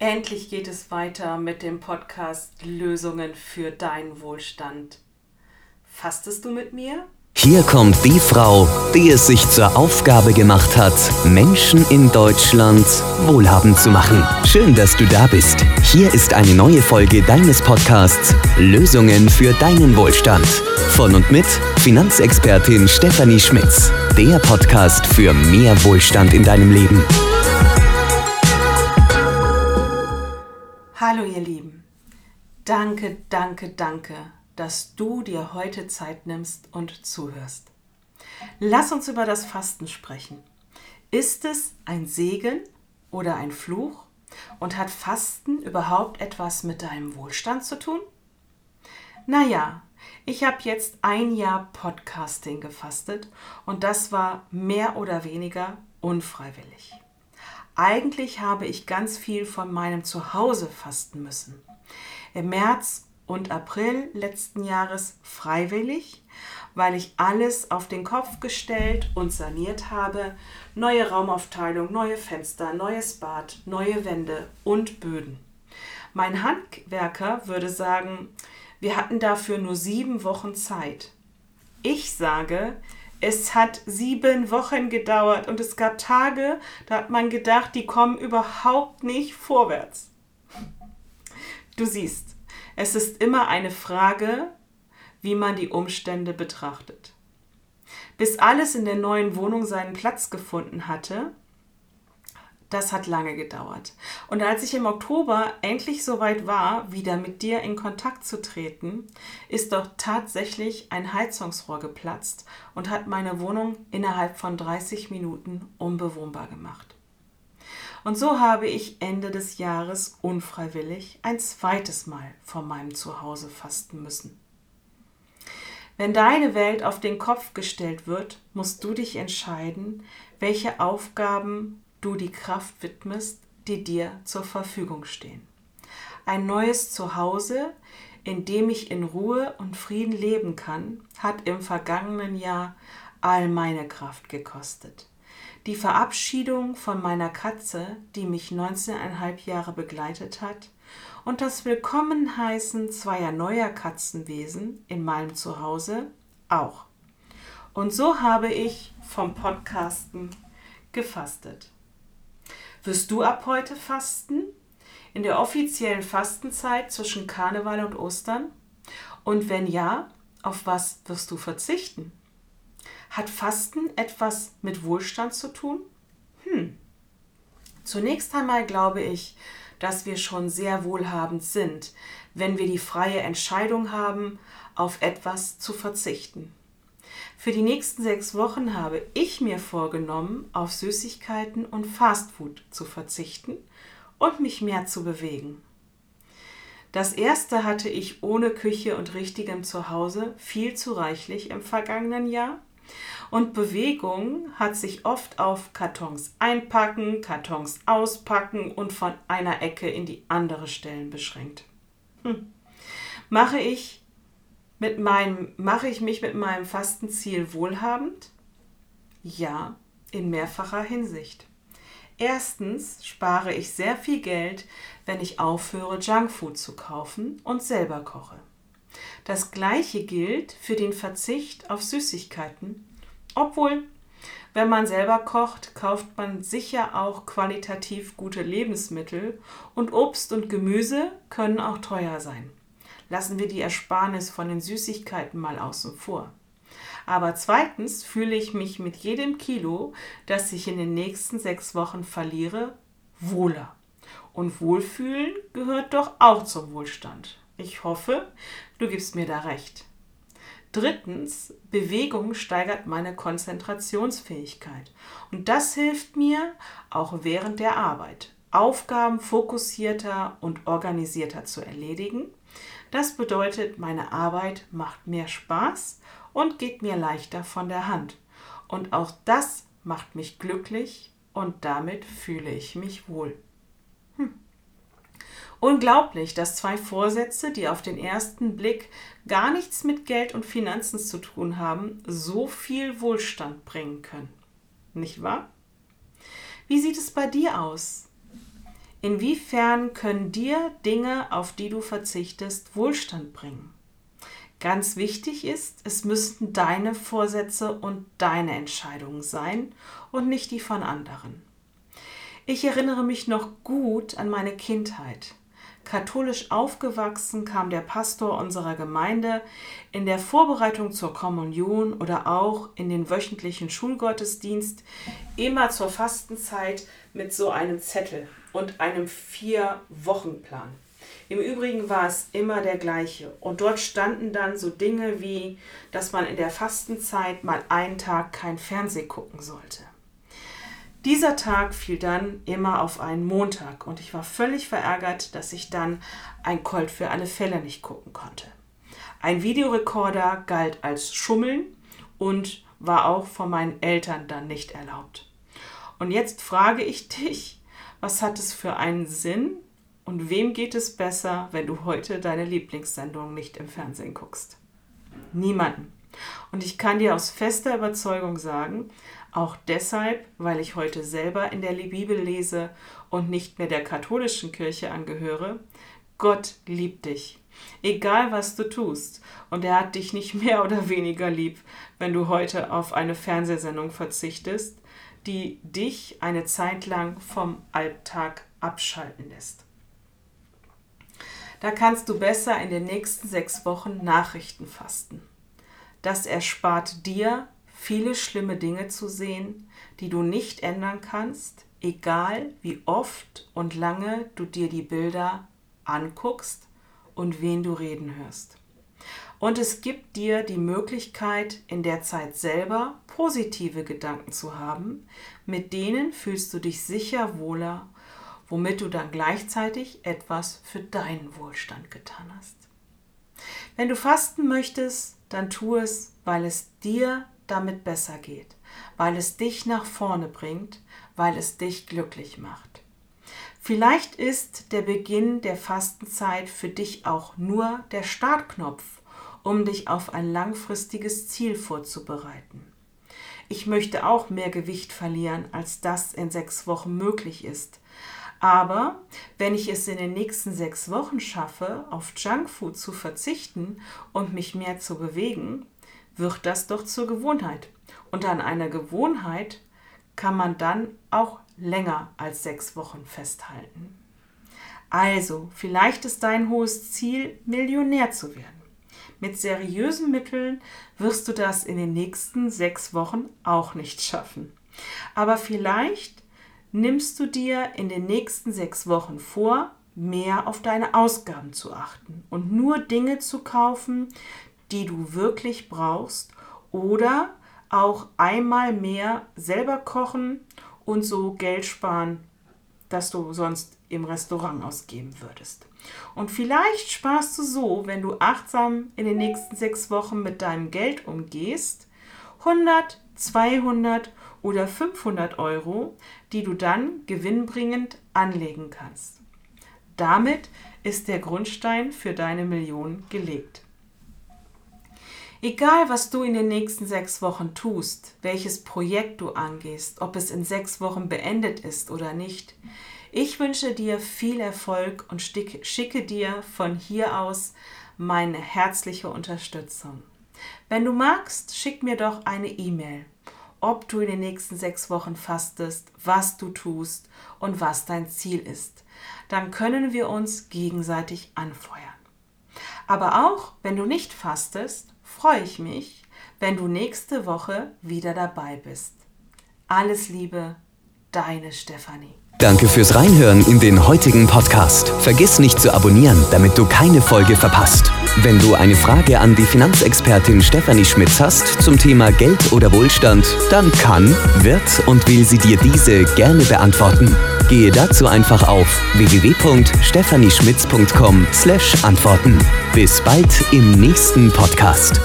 Endlich geht es weiter mit dem Podcast Lösungen für deinen Wohlstand. Fastest du mit mir? Hier kommt die Frau, die es sich zur Aufgabe gemacht hat, Menschen in Deutschland wohlhabend zu machen. Schön, dass du da bist. Hier ist eine neue Folge deines Podcasts Lösungen für deinen Wohlstand. Von und mit Finanzexpertin Stefanie Schmitz. Der Podcast für mehr Wohlstand in deinem Leben. Hallo ihr Lieben. Danke, danke, danke, dass du dir heute Zeit nimmst und zuhörst. Lass uns über das Fasten sprechen. Ist es ein Segen oder ein Fluch? Und hat Fasten überhaupt etwas mit deinem Wohlstand zu tun? Naja, ich habe jetzt ein Jahr Podcasting gefastet und das war mehr oder weniger unfreiwillig. Eigentlich habe ich ganz viel von meinem Zuhause fasten müssen. Im März und April letzten Jahres freiwillig, weil ich alles auf den Kopf gestellt und saniert habe. Neue Raumaufteilung, neue Fenster, neues Bad, neue Wände und Böden. Mein Handwerker würde sagen, wir hatten dafür nur sieben Wochen Zeit. Ich sage, es hat sieben Wochen gedauert und es gab Tage, da hat man gedacht, die kommen überhaupt nicht vorwärts. Du siehst, es ist immer eine Frage, wie man die Umstände betrachtet. Bis alles in der neuen Wohnung seinen Platz gefunden hatte, das hat lange gedauert. Und als ich im Oktober endlich soweit war, wieder mit dir in Kontakt zu treten, ist doch tatsächlich ein Heizungsrohr geplatzt und hat meine Wohnung innerhalb von 30 Minuten unbewohnbar gemacht. Und so habe ich Ende des Jahres unfreiwillig ein zweites Mal von meinem Zuhause fasten müssen. Wenn deine Welt auf den Kopf gestellt wird, musst du dich entscheiden, welche Aufgaben du die Kraft widmest, die dir zur Verfügung stehen. Ein neues Zuhause, in dem ich in Ruhe und Frieden leben kann, hat im vergangenen Jahr all meine Kraft gekostet. Die Verabschiedung von meiner Katze, die mich 19,5 Jahre begleitet hat, und das Willkommenheißen zweier neuer Katzenwesen in meinem Zuhause auch. Und so habe ich vom Podcasten gefastet. Wirst du ab heute fasten? In der offiziellen Fastenzeit zwischen Karneval und Ostern? Und wenn ja, auf was wirst du verzichten? Hat Fasten etwas mit Wohlstand zu tun? Hm. Zunächst einmal glaube ich, dass wir schon sehr wohlhabend sind, wenn wir die freie Entscheidung haben, auf etwas zu verzichten. Für die nächsten sechs Wochen habe ich mir vorgenommen, auf Süßigkeiten und Fastfood zu verzichten und mich mehr zu bewegen. Das erste hatte ich ohne Küche und richtigem Zuhause viel zu reichlich im vergangenen Jahr. Und Bewegung hat sich oft auf Kartons einpacken, Kartons auspacken und von einer Ecke in die andere Stellen beschränkt. Hm. Mache ich mit meinem, mache ich mich mit meinem Fastenziel wohlhabend? Ja, in mehrfacher Hinsicht. Erstens spare ich sehr viel Geld, wenn ich aufhöre, Junkfood zu kaufen und selber koche. Das gleiche gilt für den Verzicht auf Süßigkeiten, obwohl, wenn man selber kocht, kauft man sicher auch qualitativ gute Lebensmittel und Obst und Gemüse können auch teuer sein lassen wir die Ersparnis von den Süßigkeiten mal außen vor. Aber zweitens fühle ich mich mit jedem Kilo, das ich in den nächsten sechs Wochen verliere, wohler. Und Wohlfühlen gehört doch auch zum Wohlstand. Ich hoffe, du gibst mir da recht. Drittens, Bewegung steigert meine Konzentrationsfähigkeit. Und das hilft mir auch während der Arbeit, Aufgaben fokussierter und organisierter zu erledigen das bedeutet, meine Arbeit macht mehr Spaß und geht mir leichter von der Hand. Und auch das macht mich glücklich und damit fühle ich mich wohl. Hm. Unglaublich, dass zwei Vorsätze, die auf den ersten Blick gar nichts mit Geld und Finanzen zu tun haben, so viel Wohlstand bringen können. Nicht wahr? Wie sieht es bei dir aus? Inwiefern können dir Dinge, auf die du verzichtest, Wohlstand bringen? Ganz wichtig ist, es müssten deine Vorsätze und deine Entscheidungen sein und nicht die von anderen. Ich erinnere mich noch gut an meine Kindheit. Katholisch aufgewachsen kam der Pastor unserer Gemeinde in der Vorbereitung zur Kommunion oder auch in den wöchentlichen Schulgottesdienst immer zur Fastenzeit mit so einem Zettel und einem Vier-Wochen-Plan. Im Übrigen war es immer der gleiche. Und dort standen dann so Dinge wie, dass man in der Fastenzeit mal einen Tag kein Fernsehen gucken sollte. Dieser Tag fiel dann immer auf einen Montag und ich war völlig verärgert, dass ich dann ein Colt für alle Fälle nicht gucken konnte. Ein Videorekorder galt als Schummeln und war auch von meinen Eltern dann nicht erlaubt. Und jetzt frage ich dich, was hat es für einen Sinn, und wem geht es besser, wenn du heute deine Lieblingssendung nicht im Fernsehen guckst? Niemanden. Und ich kann dir aus fester Überzeugung sagen, auch deshalb, weil ich heute selber in der Bibel lese und nicht mehr der katholischen Kirche angehöre, Gott liebt dich. Egal was du tust. Und er hat dich nicht mehr oder weniger lieb, wenn du heute auf eine Fernsehsendung verzichtest, die dich eine Zeit lang vom Alltag abschalten lässt. Da kannst du besser in den nächsten sechs Wochen Nachrichten fasten. Das erspart dir, viele schlimme Dinge zu sehen, die du nicht ändern kannst, egal wie oft und lange du dir die Bilder anguckst und wen du reden hörst. Und es gibt dir die Möglichkeit, in der Zeit selber positive Gedanken zu haben, mit denen fühlst du dich sicher wohler womit du dann gleichzeitig etwas für deinen Wohlstand getan hast. Wenn du fasten möchtest, dann tu es, weil es dir damit besser geht, weil es dich nach vorne bringt, weil es dich glücklich macht. Vielleicht ist der Beginn der Fastenzeit für dich auch nur der Startknopf, um dich auf ein langfristiges Ziel vorzubereiten. Ich möchte auch mehr Gewicht verlieren, als das in sechs Wochen möglich ist, aber wenn ich es in den nächsten sechs Wochen schaffe, auf Junkfood zu verzichten und mich mehr zu bewegen, wird das doch zur Gewohnheit. Und an einer Gewohnheit kann man dann auch länger als sechs Wochen festhalten. Also, vielleicht ist dein hohes Ziel, Millionär zu werden. Mit seriösen Mitteln wirst du das in den nächsten sechs Wochen auch nicht schaffen. Aber vielleicht nimmst du dir in den nächsten sechs Wochen vor, mehr auf deine Ausgaben zu achten und nur Dinge zu kaufen, die du wirklich brauchst oder auch einmal mehr selber kochen und so Geld sparen, das du sonst im Restaurant ausgeben würdest. Und vielleicht sparst du so, wenn du achtsam in den nächsten sechs Wochen mit deinem Geld umgehst, 100, 200 oder 500 Euro, die du dann gewinnbringend anlegen kannst. Damit ist der Grundstein für deine Million gelegt. Egal, was du in den nächsten sechs Wochen tust, welches Projekt du angehst, ob es in sechs Wochen beendet ist oder nicht, ich wünsche dir viel Erfolg und schicke dir von hier aus meine herzliche Unterstützung. Wenn du magst, schick mir doch eine E-Mail ob du in den nächsten sechs Wochen fastest, was du tust und was dein Ziel ist. Dann können wir uns gegenseitig anfeuern. Aber auch wenn du nicht fastest, freue ich mich, wenn du nächste Woche wieder dabei bist. Alles Liebe, deine Stefanie. Danke fürs Reinhören in den heutigen Podcast. Vergiss nicht zu abonnieren, damit du keine Folge verpasst. Wenn du eine Frage an die Finanzexpertin Stefanie Schmitz hast zum Thema Geld oder Wohlstand, dann kann, wird und will sie dir diese gerne beantworten. Gehe dazu einfach auf www.stephanieschmitz.com/antworten. Bis bald im nächsten Podcast.